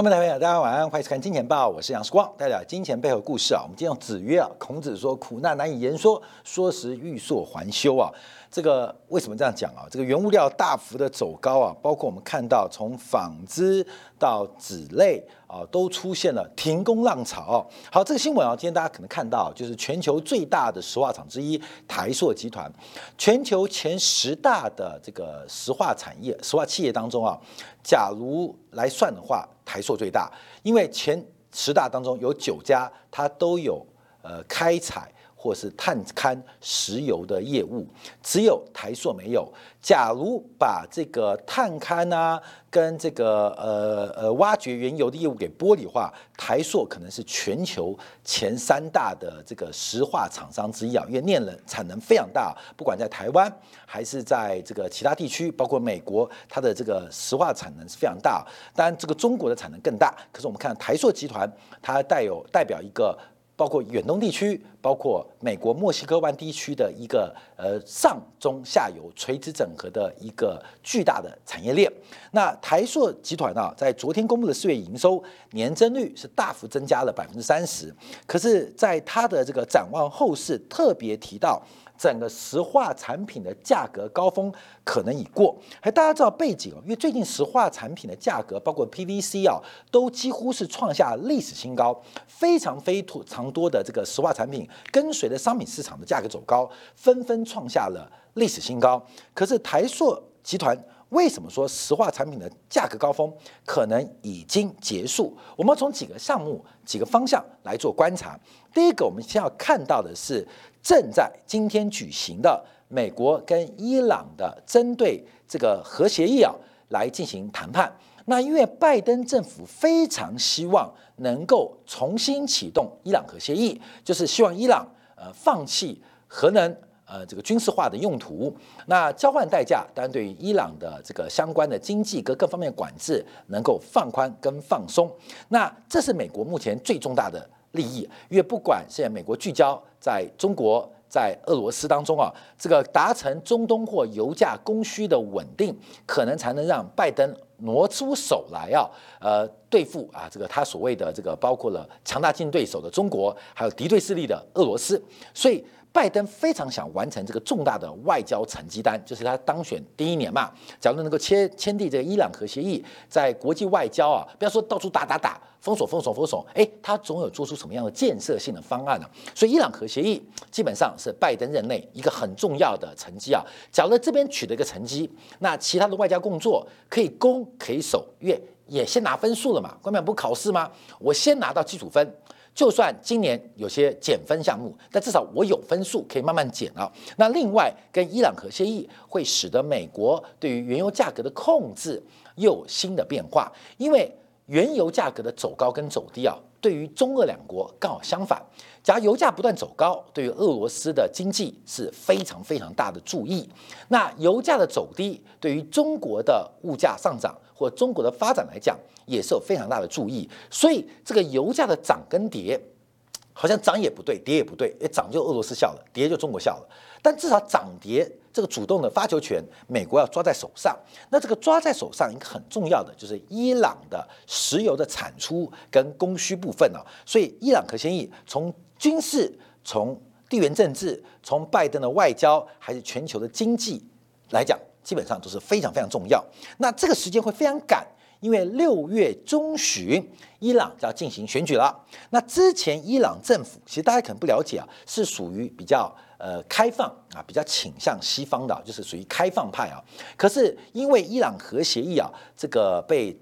观众朋友，大家晚安，欢迎收看《金钱报》，我是杨世光，带来金钱背后故事啊。我们今天用子曰啊，孔子说：“苦难难以言说，说时欲说还休啊。”这个为什么这样讲啊？这个原物料大幅的走高啊，包括我们看到从纺织到纸类啊，都出现了停工浪潮。好，这个新闻啊，今天大家可能看到，就是全球最大的石化厂之一台塑集团，全球前十大的这个石化产业、石化企业当中啊，假如来算的话，台塑最大，因为前十大当中有九家，它都有呃开采。或是探勘石油的业务，只有台塑没有。假如把这个探勘啊，跟这个呃呃挖掘原油的业务给剥离化，台塑可能是全球前三大的这个石化厂商之一啊，因为炼能产能非常大，不管在台湾还是在这个其他地区，包括美国，它的这个石化产能是非常大。当然，这个中国的产能更大。可是我们看台塑集团，它带有代表一个。包括远东地区，包括美国墨西哥湾地区的一个呃上中下游垂直整合的一个巨大的产业链。那台硕集团呢，在昨天公布的四月营收年增率是大幅增加了百分之三十，可是，在它的这个展望后市特别提到。整个石化产品的价格高峰可能已过，还大家知道背景，因为最近石化产品的价格，包括 PVC 啊，都几乎是创下历史新高，非常非常多的这个石化产品跟随着商品市场的价格走高，纷纷创下了历史新高。可是台塑集团。为什么说石化产品的价格高峰可能已经结束？我们从几个项目、几个方向来做观察。第一个，我们先要看到的是正在今天举行的美国跟伊朗的针对这个核协议啊来进行谈判。那因为拜登政府非常希望能够重新启动伊朗核协议，就是希望伊朗呃放弃核能。呃，这个军事化的用途，那交换代价，当然对于伊朗的这个相关的经济各各方面管制能够放宽跟放松，那这是美国目前最重大的利益，因为不管现在美国聚焦在中国、在俄罗斯当中啊，这个达成中东或油价供需的稳定，可能才能让拜登挪出手来啊，呃，对付啊这个他所谓的这个包括了强大竞争对手的中国，还有敌对势力的俄罗斯，所以。拜登非常想完成这个重大的外交成绩单，就是他当选第一年嘛。假如能够签签订这个伊朗核协议，在国际外交啊，不要说到处打打打，封锁封锁封锁，哎，他总有做出什么样的建设性的方案呢？所以伊朗核协议基本上是拜登任内一个很重要的成绩啊。假如这边取得一个成绩，那其他的外交工作可以攻可以守，越也先拿分数了嘛。官员不考试吗？我先拿到基础分。就算今年有些减分项目，但至少我有分数可以慢慢减啊。那另外，跟伊朗核协议会使得美国对于原油价格的控制又有新的变化，因为原油价格的走高跟走低啊，对于中俄两国刚好相反。假如油价不断走高，对于俄罗斯的经济是非常非常大的注意。那油价的走低，对于中国的物价上涨或中国的发展来讲。也是有非常大的注意，所以这个油价的涨跟跌，好像涨也不对，跌也不对，诶，涨就俄罗斯笑了，跌就中国笑了。但至少涨跌这个主动的发球权，美国要抓在手上。那这个抓在手上一个很重要的就是伊朗的石油的产出跟供需部分啊。所以伊朗核协议从军事、从地缘政治、从拜登的外交还是全球的经济来讲，基本上都是非常非常重要。那这个时间会非常赶。因为六月中旬，伊朗就要进行选举了。那之前伊朗政府其实大家可能不了解啊，是属于比较呃开放啊，比较倾向西方的，就是属于开放派啊。可是因为伊朗核协议啊这个被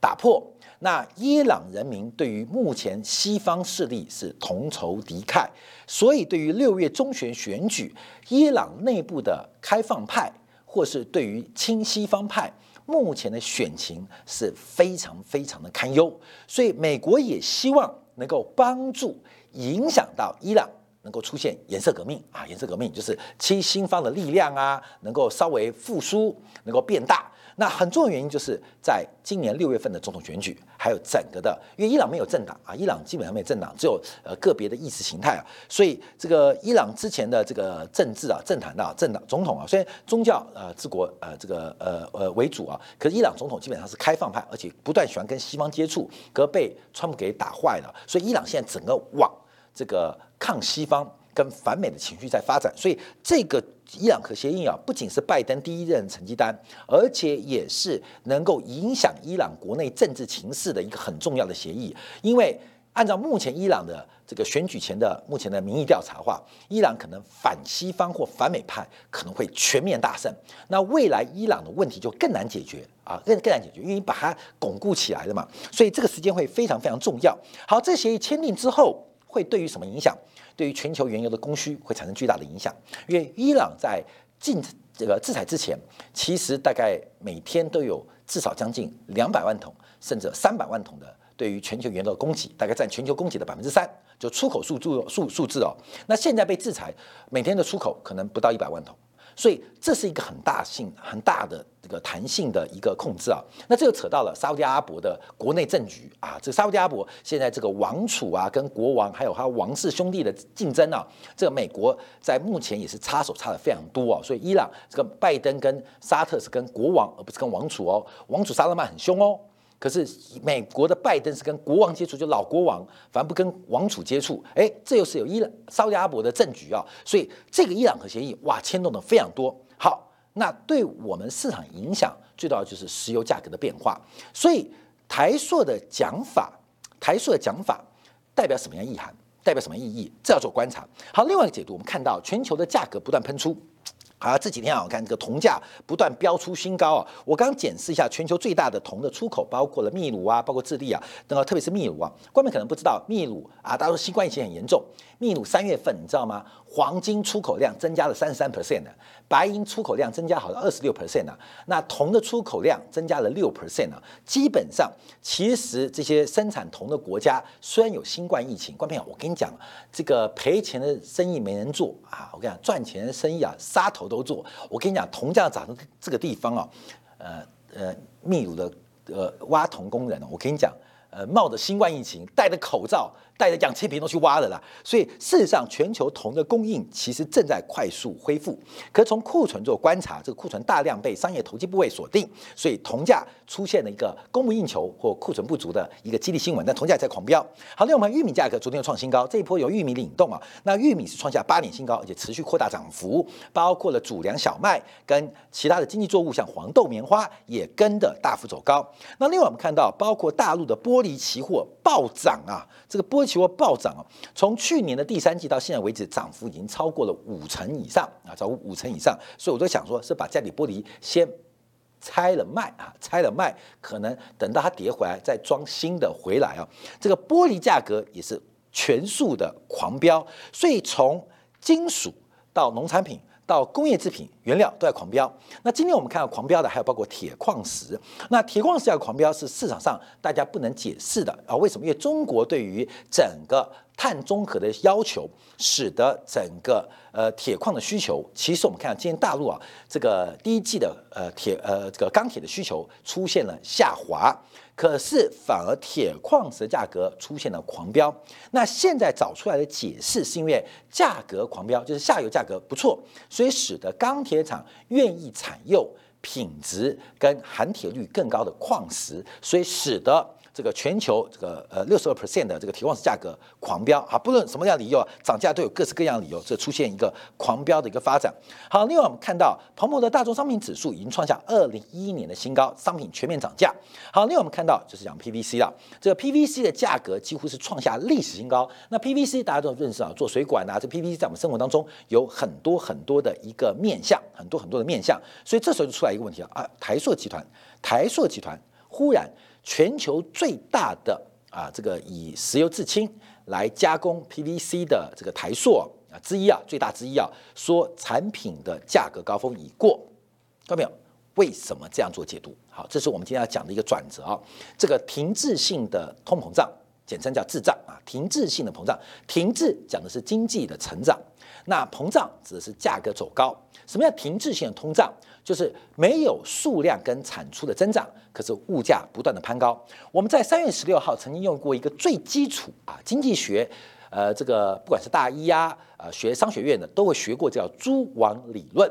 打破，那伊朗人民对于目前西方势力是同仇敌忾，所以对于六月中旬选举，伊朗内部的开放派或是对于亲西方派。目前的选情是非常非常的堪忧，所以美国也希望能够帮助影响到伊朗能够出现颜色革命啊，颜色革命就是亲西方的力量啊，能够稍微复苏，能够变大。那很重要原因就是在今年六月份的总统选举，还有整个的，因为伊朗没有政党啊，伊朗基本上没有政党，只有呃个别的意识形态啊，所以这个伊朗之前的这个政治啊、政坛的政党总统啊，虽然宗教呃治国呃这个呃呃为主啊，可是伊朗总统基本上是开放派，而且不断喜欢跟西方接触，可被川普给打坏了，所以伊朗现在整个往这个抗西方。跟反美的情绪在发展，所以这个伊朗核协议啊，不仅是拜登第一任成绩单，而且也是能够影响伊朗国内政治情势的一个很重要的协议。因为按照目前伊朗的这个选举前的目前的民意调查话，伊朗可能反西方或反美派可能会全面大胜。那未来伊朗的问题就更难解决啊，更更难解决，因为你把它巩固起来了嘛。所以这个时间会非常非常重要。好，这协议签订之后会对于什么影响？对于全球原油的供需会产生巨大的影响，因为伊朗在禁这个制裁之前，其实大概每天都有至少将近两百万桶，甚至三百万桶的对于全球原油的供给，大概占全球供给的百分之三，就出口数数数数字哦。那现在被制裁，每天的出口可能不到一百万桶。所以这是一个很大性、很大的这个弹性的一个控制啊。那这就扯到了沙特阿拉伯的国内政局啊。这沙特阿拉伯现在这个王储啊，跟国王还有他王室兄弟的竞争啊，这个美国在目前也是插手插的非常多啊。所以伊朗这个拜登跟沙特是跟国王，而不是跟王储哦。王储沙勒曼很凶哦。可是美国的拜登是跟国王接触，就老国王，反而不跟王储接触。哎，这又是有伊朗、沙特阿伯的政局啊，所以这个伊朗核协议哇，牵动的非常多。好，那对我们市场影响最大的就是石油价格的变化。所以台硕的讲法，台硕的讲法代表什么样意涵？代表什么意义？这要做观察。好，另外一个解读，我们看到全球的价格不断喷出。好，这几天啊，我看这个铜价不断飙出新高啊。我刚检视一下，全球最大的铜的出口，包括了秘鲁啊，包括智利啊，那个特别是秘鲁啊，观众可能不知道，秘鲁啊，大家说新冠疫情很严重，秘鲁三月份你知道吗？黄金出口量增加了三十三 percent 的，白银出口量增加好像二十六 percent 呢。那铜的出口量增加了六 percent 呢。基本上，其实这些生产铜的国家虽然有新冠疫情，关朋友，我跟你讲，这个赔钱的生意没人做啊。我跟你讲，赚钱的生意啊，杀头都做。我跟你讲，铜价涨的这个地方啊，呃呃，秘鲁的呃挖铜工人，我跟你讲，呃，冒着新冠疫情，戴着口罩。带着氧气瓶都去挖的啦，所以事实上全球铜的供应其实正在快速恢复。可从库存做观察，这个库存大量被商业投机部位锁定，所以铜价出现了一个供不应求或库存不足的一个激励新闻。但铜价在狂飙。好，另外我们玉米价格昨天又创新高，这一波由玉米领动啊。那玉米是创下八年新高，而且持续扩大涨幅，包括了主粮小麦跟其他的经济作物，像黄豆、棉花也跟着大幅走高。那另外我们看到，包括大陆的玻璃期货暴涨啊，这个玻期货暴涨啊！从去年的第三季到现在为止，涨幅已经超过了五成以上啊，超过五成以上。所以我都想说，是把家里玻璃先拆了卖啊，拆了卖，可能等到它跌回来再装新的回来啊。这个玻璃价格也是全速的狂飙，所以从金属到农产品。到工业制品原料都在狂飙，那今天我们看到狂飙的还有包括铁矿石，那铁矿石要狂飙是市场上大家不能解释的啊？为什么？因为中国对于整个碳中和的要求，使得整个呃铁矿的需求，其实我们看到今天大陆啊这个第一季的呃铁呃这个钢铁的需求出现了下滑。可是反而铁矿石价格出现了狂飙，那现在找出来的解释是因为价格狂飙，就是下游价格不错，所以使得钢铁厂愿意采用品质跟含铁率更高的矿石，所以使得。这个全球这个呃六十二 percent 的这个铁矿石价格狂飙啊，不论什么样理由啊涨价都有各式各样理由，这出现一个狂飙的一个发展。好，另外我们看到彭博的大宗商品指数已经创下二零一一年的新高，商品全面涨价。好，另外我们看到就是讲 PVC 了，这个 PVC 的价格几乎是创下历史新高。那 PVC 大家都认识啊，做水管啊，这 PVC 在我们生活当中有很多很多的一个面向，很多很多的面向，所以这时候就出来一个问题了啊，台塑集团，台塑集团忽然。全球最大的啊，这个以石油制氢来加工 PVC 的这个台塑啊之一啊，最大之一啊，说产品的价格高峰已过，看到没有？为什么这样做解读？好，这是我们今天要讲的一个转折啊。这个停滞性的通膨胀，简称叫滞胀啊，停滞性的膨胀，停滞讲的是经济的成长。那膨胀指的是价格走高。什么叫停滞性的通胀？就是没有数量跟产出的增长，可是物价不断的攀高。我们在三月十六号曾经用过一个最基础啊经济学，呃，这个不管是大一呀，呃，学商学院的都会学过叫蛛网理论。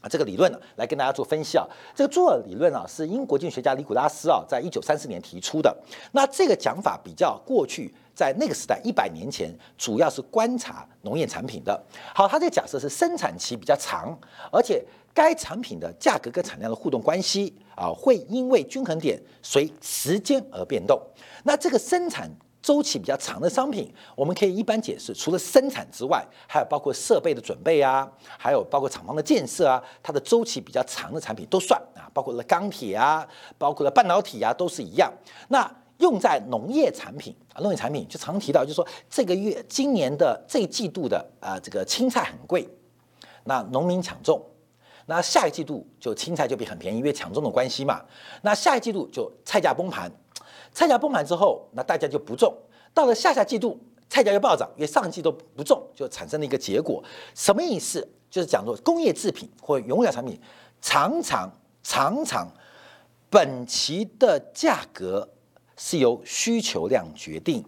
啊，这个理论呢，来跟大家做分析啊。这个蛛网理论啊，是英国经济学家尼古拉斯啊，在一九三四年提出的。那这个讲法比较过去，在那个时代一百年前，主要是观察农业产品的。好，他这个假设是生产期比较长，而且该产品的价格跟产量的互动关系啊，会因为均衡点随时间而变动。那这个生产。周期比较长的商品，我们可以一般解释，除了生产之外，还有包括设备的准备啊，还有包括厂房的建设啊，它的周期比较长的产品都算啊，包括了钢铁啊，包括了半导体啊，都是一样。那用在农业产品啊，农业产品就常提到，就是说这个月今年的这季度的啊，这个青菜很贵，那农民抢种，那下一季度就青菜就比很便宜，因为抢种的关系嘛。那下一季度就菜价崩盘。菜价崩盘之后，那大家就不种。到了下下季度，菜价又暴涨，因为上季都不种，就产生了一个结果。什么意思？就是讲说工业制品或原料产品，常常常常本期的价格是由需求量决定，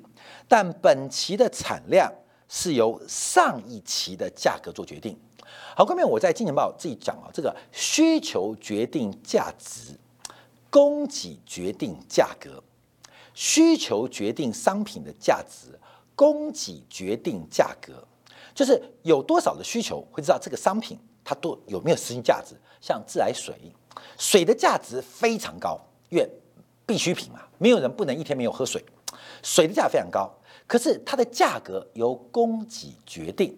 但本期的产量是由上一期的价格做决定。好，后面我在《金钱报》自己讲啊，这个需求决定价值，供给决定价格。需求决定商品的价值，供给决定价格，就是有多少的需求，会知道这个商品它多有没有实际价值。像自来水，水的价值非常高，因为必需品嘛，没有人不能一天没有喝水，水的价非常高。可是它的价格由供给决定，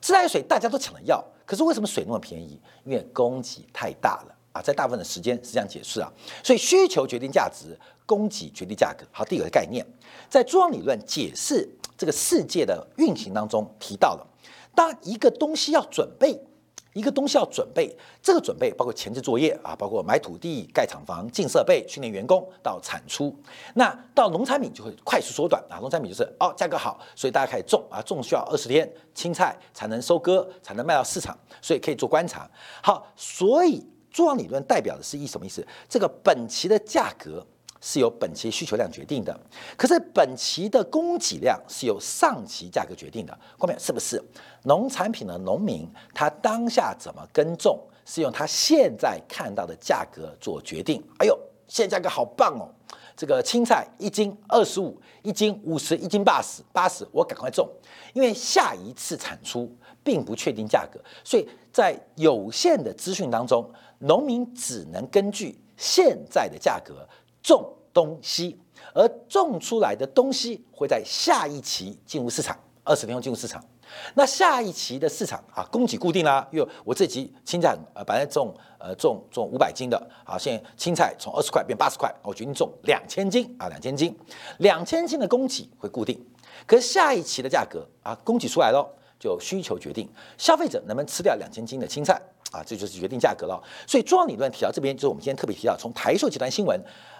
自来水大家都抢着要，可是为什么水那么便宜？因为供给太大了啊，在大部分的时间是这样解释啊，所以需求决定价值。供给决定价格。好，第二个概念，在中央理论解释这个世界的运行当中提到了，当一个东西要准备，一个东西要准备，这个准备包括前置作业啊，包括买土地、盖厂房、进设备、训练员工到产出。那到农产品就会快速缩短啊，农产品就是哦价格好，所以大家开始种啊，种需要二十天青菜才能收割，才能卖到市场，所以可以做观察。好，所以中央理论代表的是一什么意思？这个本期的价格。是由本期需求量决定的，可是本期的供给量是由上期价格决定的。后面是不是农产品的农民他当下怎么耕种，是用他现在看到的价格做决定？哎呦，现在价格好棒哦！这个青菜一斤二十五，一斤五十，一斤八十，八十，我赶快种，因为下一次产出并不确定价格，所以在有限的资讯当中，农民只能根据现在的价格。种东西，而种出来的东西会在下一期进入市场，二十天后进入市场。那下一期的市场啊，供给固定啦，因为我这期青菜呃本来种呃种种五百斤的，啊，现在青菜从二十块变八十块，我决定种两千斤啊，两千斤，两千斤的供给会固定，可是下一期的价格啊，供给出来了，就需求决定消费者能不能吃掉两千斤的青菜啊，这就是决定价格了。所以中央理论提到这边，就是我们今天特别提到，从台塑集团新闻。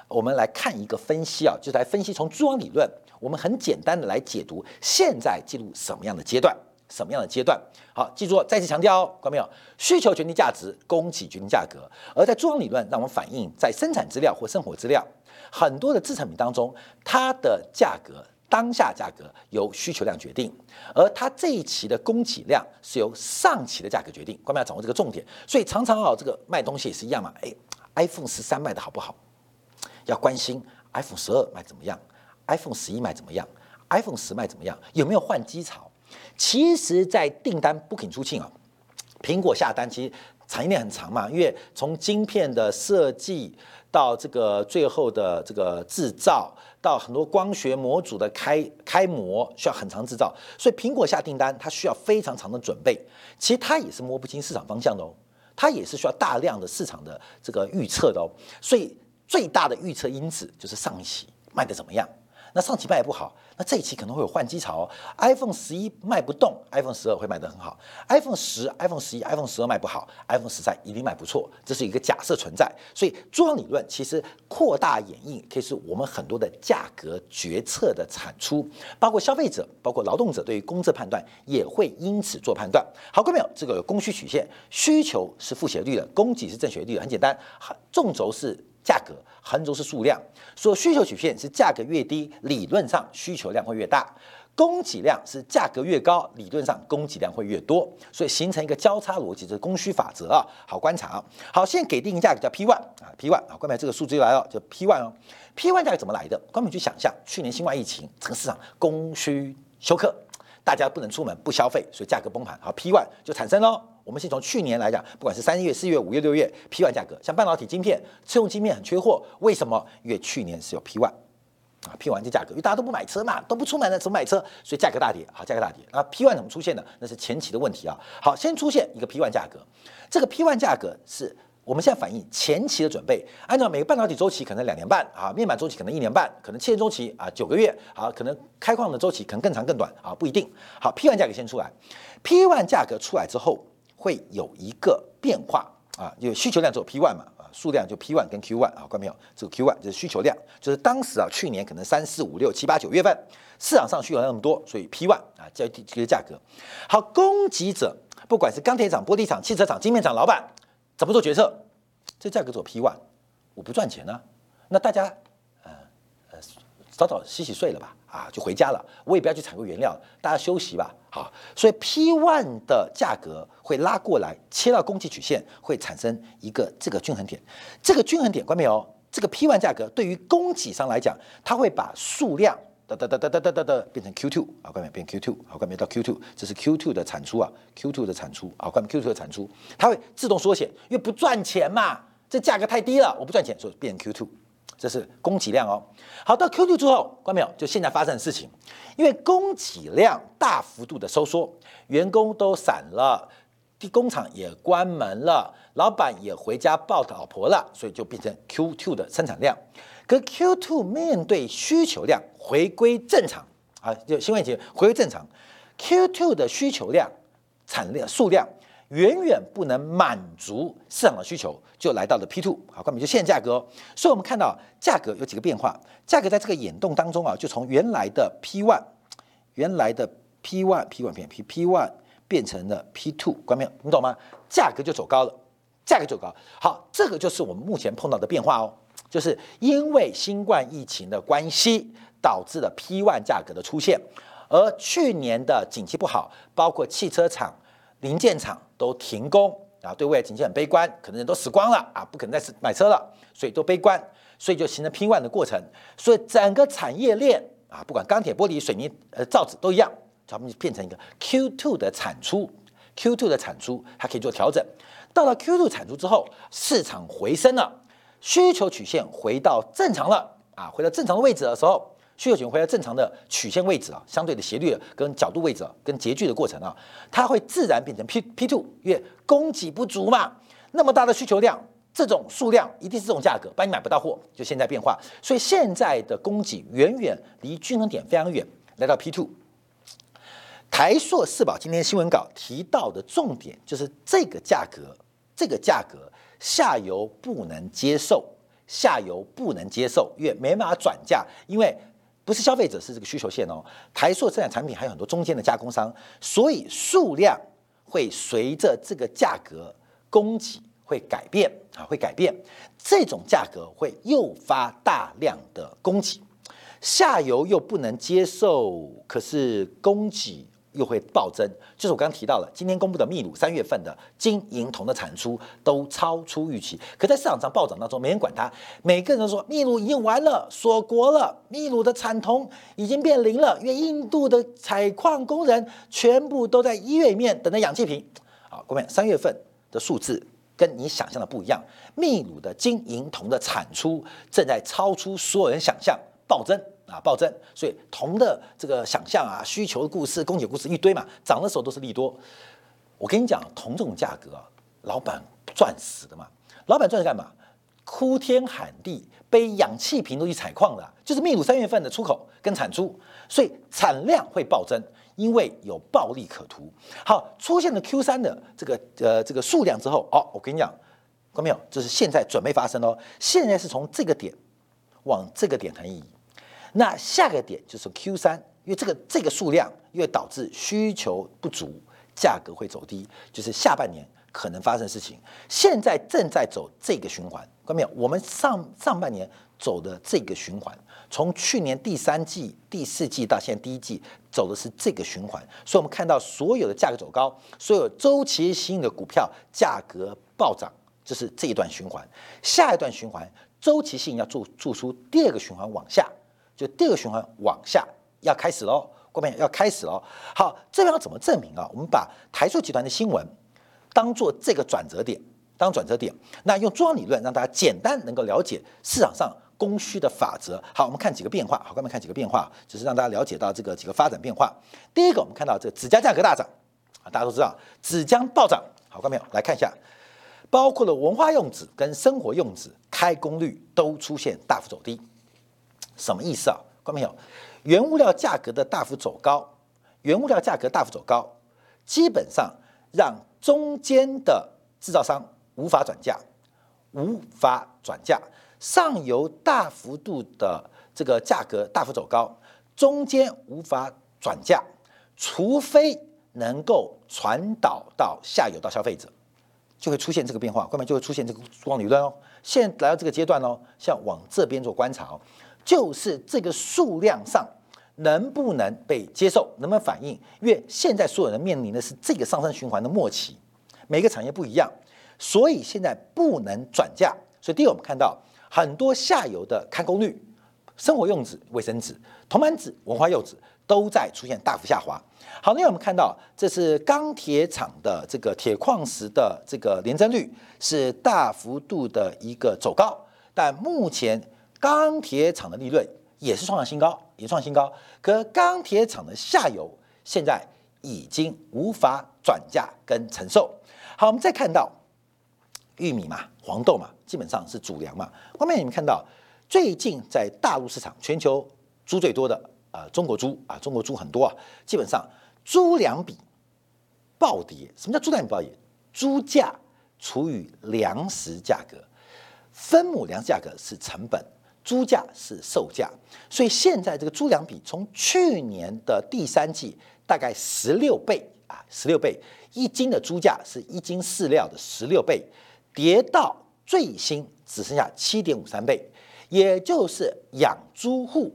我们来看一个分析啊，就是来分析从蛛网理论，我们很简单的来解读现在进入什么样的阶段，什么样的阶段。好，记住，再次强调哦，看没有？需求决定价值，供给决定价格。而在蛛网理论，让我们反映在生产资料或生活资料很多的制成品当中，它的价格当下价格由需求量决定，而它这一期的供给量是由上期的价格决定。关键要掌握这个重点。所以常常啊，这个卖东西也是一样嘛。哎，iPhone 十三卖的好不好？要关心 iPhone 十二卖怎么样，iPhone 十一卖怎么样，iPhone 十卖怎么样，有没有换机潮？其实，在订单不肯出清啊，苹果下单其实产业链很长嘛，因为从晶片的设计到这个最后的这个制造，到很多光学模组的开开模，需要很长制造，所以苹果下订单它需要非常长的准备。其实它也是摸不清市场方向的哦，它也是需要大量的市场的这个预测的哦，所以。最大的预测因子就是上一期卖的怎么样，那上期卖不好，那这一期可能会有换机潮。iPhone 十一卖不动，iPhone 十二会卖得很好。iPhone 十、iPhone 十一、iPhone 十二卖不好，iPhone 十三一定卖不错。这是一个假设存在，所以中央理论其实扩大演绎，可以是我们很多的价格决策的产出，包括消费者、包括劳动者对于工资判断也会因此做判断。好，各位朋友，这个供需曲线，需求是负斜率的，供给是正斜率的，很简单，纵轴是。价格横轴是数量，所需求曲线是价格越低，理论上需求量会越大；供给量是价格越高，理论上供给量会越多，所以形成一个交叉逻辑，这是供需法则啊。好观察啊。好，现在给定一个价格叫 P one 啊，P one 啊，关门这个数字又来了，叫 P one 哦。P one 价格怎么来的？关门去想象，去年新冠疫情，整个市场供需休克，大家不能出门不消费，所以价格崩盘，好 P one 就产生了。我们先从去年来讲，不管是三月、四月、五月、六月，P one 价格，像半导体晶片、车用晶片很缺货，为什么？因为去年是有 P one 啊，P one 的价格，因为大家都不买车嘛，都不出门了，怎么买车？所以价格大跌，好，价格大跌。那 P one 怎么出现的？那是前期的问题啊。好，先出现一个 P one 价格，这个 P one 价格是我们现在反映前期的准备，按照每个半导体周期可能两年半啊，面板周期可能一年半，可能汽车周期啊九个月，好，可能开矿的周期可能更长更短啊，不一定。好，P one 价格先出来，P one 价格出来之后。会有一个变化啊，因为需求量只有 P one 嘛，啊，数量就 P one 跟 Q one 啊，看到没有？这个 Q one 就是需求量，就是当时啊，去年可能三四五六七八九月份市场上需求量那么多，所以 P one 啊，这这个价格好，供给者不管是钢铁厂、玻璃厂、汽车厂、晶片厂老板怎么做决策？这价格做 P one，我不赚钱呢，那大家呃呃早早洗洗睡了吧。啊，就回家了，我也不要去采购原料，大家休息吧。好，所以 P one 的价格会拉过来，切到供给曲线，会产生一个这个均衡点。这个均衡点，关没有？这个 P one 价格对于供给商来讲，它会把数量哒哒哒哒哒哒哒变成 Q two 啊，关没变 Q two 好，关没到 Q two，这是 Q two 的产出啊，Q two 的产出啊，关没 Q two 的产出，它会自动缩写，因为不赚钱嘛，这价格太低了，我不赚钱，所以变 Q two。这是供给量哦，好到 Q2 之后，关没有？就现在发生的事情，因为供给量大幅度的收缩，员工都散了，工厂也关门了，老板也回家抱老婆了，所以就变成 Q2 的生产量。可 Q2 面对需求量回归正常啊，就新冠疫情回归正常，Q2 的需求量产量数量。远远不能满足市场的需求，就来到了 P two 好，关闭就现价格。所以，我们看到价格有几个变化，价格在这个演动当中啊，就从原来的 P one，原来的 P one P one 变 P P one 变成了 P two，关没你懂吗？价格就走高了，价格走高。好，这个就是我们目前碰到的变化哦，就是因为新冠疫情的关系，导致了 P one 价格的出现，而去年的景气不好，包括汽车厂。零件厂都停工啊，对未来景气很悲观，可能人都死光了啊，不可能再买车了，所以都悲观，所以就形成 P one 的过程。所以整个产业链啊，不管钢铁、玻璃、水泥、呃造纸都一样，咱们就变成一个 Q two 的产出，Q2 的产出还可以做调整。到了 Q2 产出之后，市场回升了，需求曲线回到正常了啊，回到正常的位置的时候。需求曲线回到正常的曲线位置啊，相对的斜率跟角度位置啊跟截距的过程啊，它会自然变成 P P two，因为供给不足嘛，那么大的需求量，这种数量一定是这种价格，不然你买不到货。就现在变化，所以现在的供给远远离均衡点非常远，来到 P two。台硕四宝今天新闻稿提到的重点就是这个价格，这个价格下游不能接受，下游不能接受，因为没办法转嫁，因为。不是消费者是这个需求线哦，台塑生产产品还有很多中间的加工商，所以数量会随着这个价格供给会改变啊，会改变，这种价格会诱发大量的供给，下游又不能接受，可是供给。又会暴增，就是我刚刚提到了，今天公布的秘鲁三月份的金银铜的产出都超出预期，可在市场上暴涨当中，没人管它，每个人都说秘鲁已经完了，锁国了，秘鲁的产铜已经变零了，因为印度的采矿工人全部都在医院里面等着氧气瓶。好，各位，三月份的数字跟你想象的不一样，秘鲁的金银铜的产出正在超出所有人想象，暴增。啊，暴增，所以铜的这个想象啊，需求的故事、供给故事一堆嘛，涨的时候都是利多。我跟你讲，铜这种价格，老板赚死的嘛。老板赚是干嘛？哭天喊地，背氧气瓶都去采矿的，就是秘鲁三月份的出口跟产出，所以产量会暴增，因为有暴利可图。好，出现了 Q 三的这个呃这个数量之后，哦，我跟你讲，看没有？这是现在准备发生哦，现在是从这个点往这个点横移，那下个点就是 Q 三，因为这个这个数量，因为导致需求不足，价格会走低，就是下半年。可能发生事情，现在正在走这个循环，看到没有？我们上上半年走的这个循环，从去年第三季、第四季到现在第一季，走的是这个循环。所以，我们看到所有的价格走高，所有周期性的股票价格暴涨，这是这一段循环。下一段循环，周期性要做做出第二个循环往下，就第二个循环往下要开始喽，各位要开始喽。好，这边要怎么证明啊？我们把台塑集团的新闻。当做这个转折点，当转折点，那用中央理论让大家简单能够了解市场上供需的法则。好，我们看几个变化。好，我们看几个变化，就是让大家了解到这个几个发展变化。第一个，我们看到这个纸浆价格大涨啊，大家都知道纸浆暴涨。好，看到没有？来看一下，包括了文化用纸跟生活用纸开工率都出现大幅走低，什么意思啊？看到没有？原物料价格的大幅走高，原物料价格大幅走高，基本上让中间的制造商无法转嫁，无法转嫁，上游大幅度的这个价格大幅走高，中间无法转嫁，除非能够传导到下游到消费者，就会出现这个变化，后面就会出现这个光理论哦。现在来到这个阶段哦，像往这边做观察哦，就是这个数量上能不能被接受，能不能反应？因为现在所有人面临的是这个上升循环的末期。每个产业不一样，所以现在不能转嫁。所以第一，我们看到很多下游的开工率，生活用纸、卫生纸、铜板纸、文化用纸都在出现大幅下滑。好，那我们看到这是钢铁厂的这个铁矿石的这个连增率是大幅度的一个走高，但目前钢铁厂的利润也是创新高，也创新高。可钢铁厂的下游现在已经无法转嫁跟承受。好，我们再看到玉米嘛，黄豆嘛，基本上是主粮嘛。后面你们看到，最近在大陆市场，全球猪最多的啊，中国猪啊，中国猪很多啊，基本上猪粮比暴跌。什么叫猪粮比暴跌？猪价除以粮食价格，分母粮食价格是成本，猪价是售价。所以现在这个猪粮比从去年的第三季大概十六倍啊，十六倍。一斤的猪价是一斤饲料的十六倍，跌到最新只剩下七点五三倍，也就是养猪户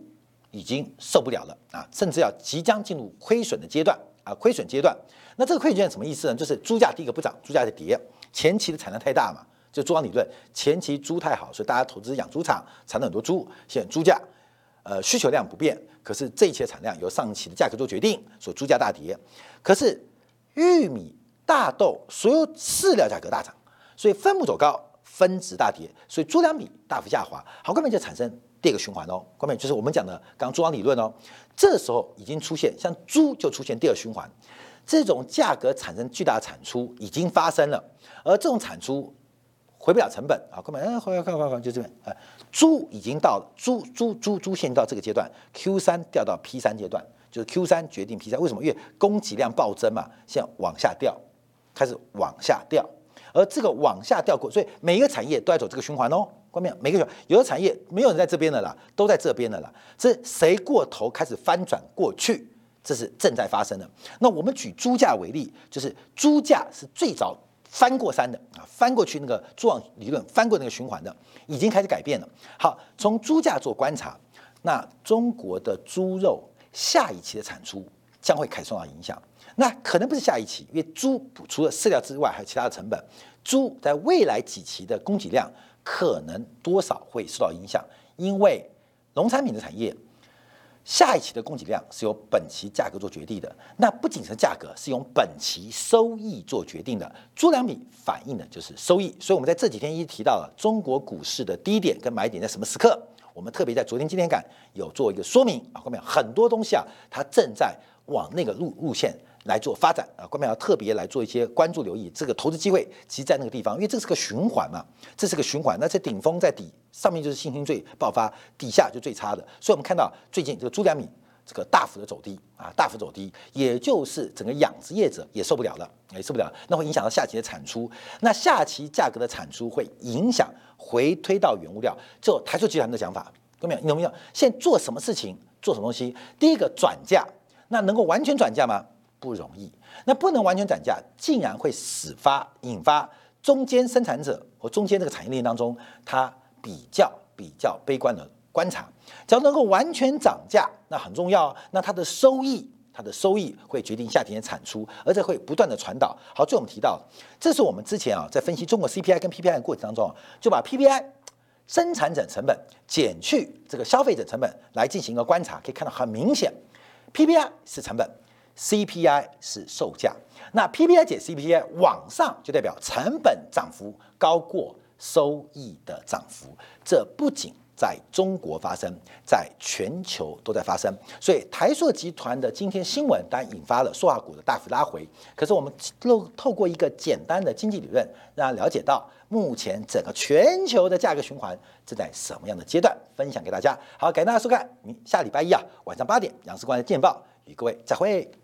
已经受不了了啊，甚至要即将进入亏损的阶段啊，亏损阶段。那这个亏损阶段什么意思呢？就是猪价第一个不涨，猪价在跌，前期的产量太大嘛，就猪场理论，前期猪太好，所以大家投资养猪场，产了很多猪，现在猪价呃需求量不变，可是这一切产量由上期的价格做决定，所以猪价大跌，可是。玉米、大豆，所有饲料价格大涨，所以分母走高，分值大跌，所以猪粮比大幅下滑。好，后面就产生第二个循环哦。后面就是我们讲的刚刚猪王理论哦。这时候已经出现，像猪就出现第二循环，这种价格产生巨大产出已经发生了，而这种产出回不了成本啊。后面嗯，回来看，就这边哎，猪已经到了猪猪猪猪现在到这个阶段，Q 三掉到 P 三阶段。就是 Q 三决定 P 三，为什么？因为供给量暴增嘛，现在往下掉，开始往下掉，而这个往下掉过，所以每一个产业都在走这个循环哦。关面每个有的产业没有人在这边的啦，都在这边的啦。这谁过头开始翻转过去，这是正在发生的。那我们举猪价为例，就是猪价是最早翻过山的啊，翻过去那个蛛网理论翻过那个循环的，已经开始改变了。好，从猪价做观察，那中国的猪肉。下一期的产出将会开始受到影响，那可能不是下一期，因为猪除了饲料之外，还有其他的成本。猪在未来几期的供给量可能多少会受到影响，因为农产品的产业下一期的供给量是由本期价格做决定的。那不仅是价格，是由本期收益做决定的。猪粮比反映的就是收益，所以我们在这几天一直提到了中国股市的低点跟买点在什么时刻。我们特别在昨天、今天感有做一个说明啊，后面很多东西啊，它正在往那个路路线来做发展啊，官票要特别来做一些关注留意这个投资机会，其实在那个地方，因为这是个循环嘛，这是个循环。那在顶峰在底上面就是信心最爆发，底下就最差的。所以我们看到最近这个猪粮米这个大幅的走低啊，大幅走低，也就是整个养殖业者也受不了了，也受不了，那会影响到下期的产出。那下期价格的产出会影响回推到原物料。就台塑集团的想法，有没有？有没有？现在做什么事情，做什么东西？第一个转嫁，那能够完全转嫁吗？不容易，那不能完全涨价，竟然会始发引发中间生产者和中间这个产业链当中，它比较比较悲观的观察。只要能够完全涨价，那很重要，那它的收益，它的收益会决定下天的产出，而且会不断的传导。好，最后我们提到，这是我们之前啊在分析中国 CPI 跟 PPI 的过程当中，就把 PPI 生产者成本减去这个消费者成本来进行一个观察，可以看到很明显，PPI 是成本。CPI 是售价，那 PPI 减 CPI 往上就代表成本涨幅高过收益的涨幅，这不仅在中国发生，在全球都在发生。所以台塑集团的今天新闻当然引发了塑化股的大幅拉回。可是我们透透过一个简单的经济理论，让了解到目前整个全球的价格循环正在什么样的阶段，分享给大家。好，感谢大家收看，明下礼拜一啊晚上八点杨世光的见报与各位再会。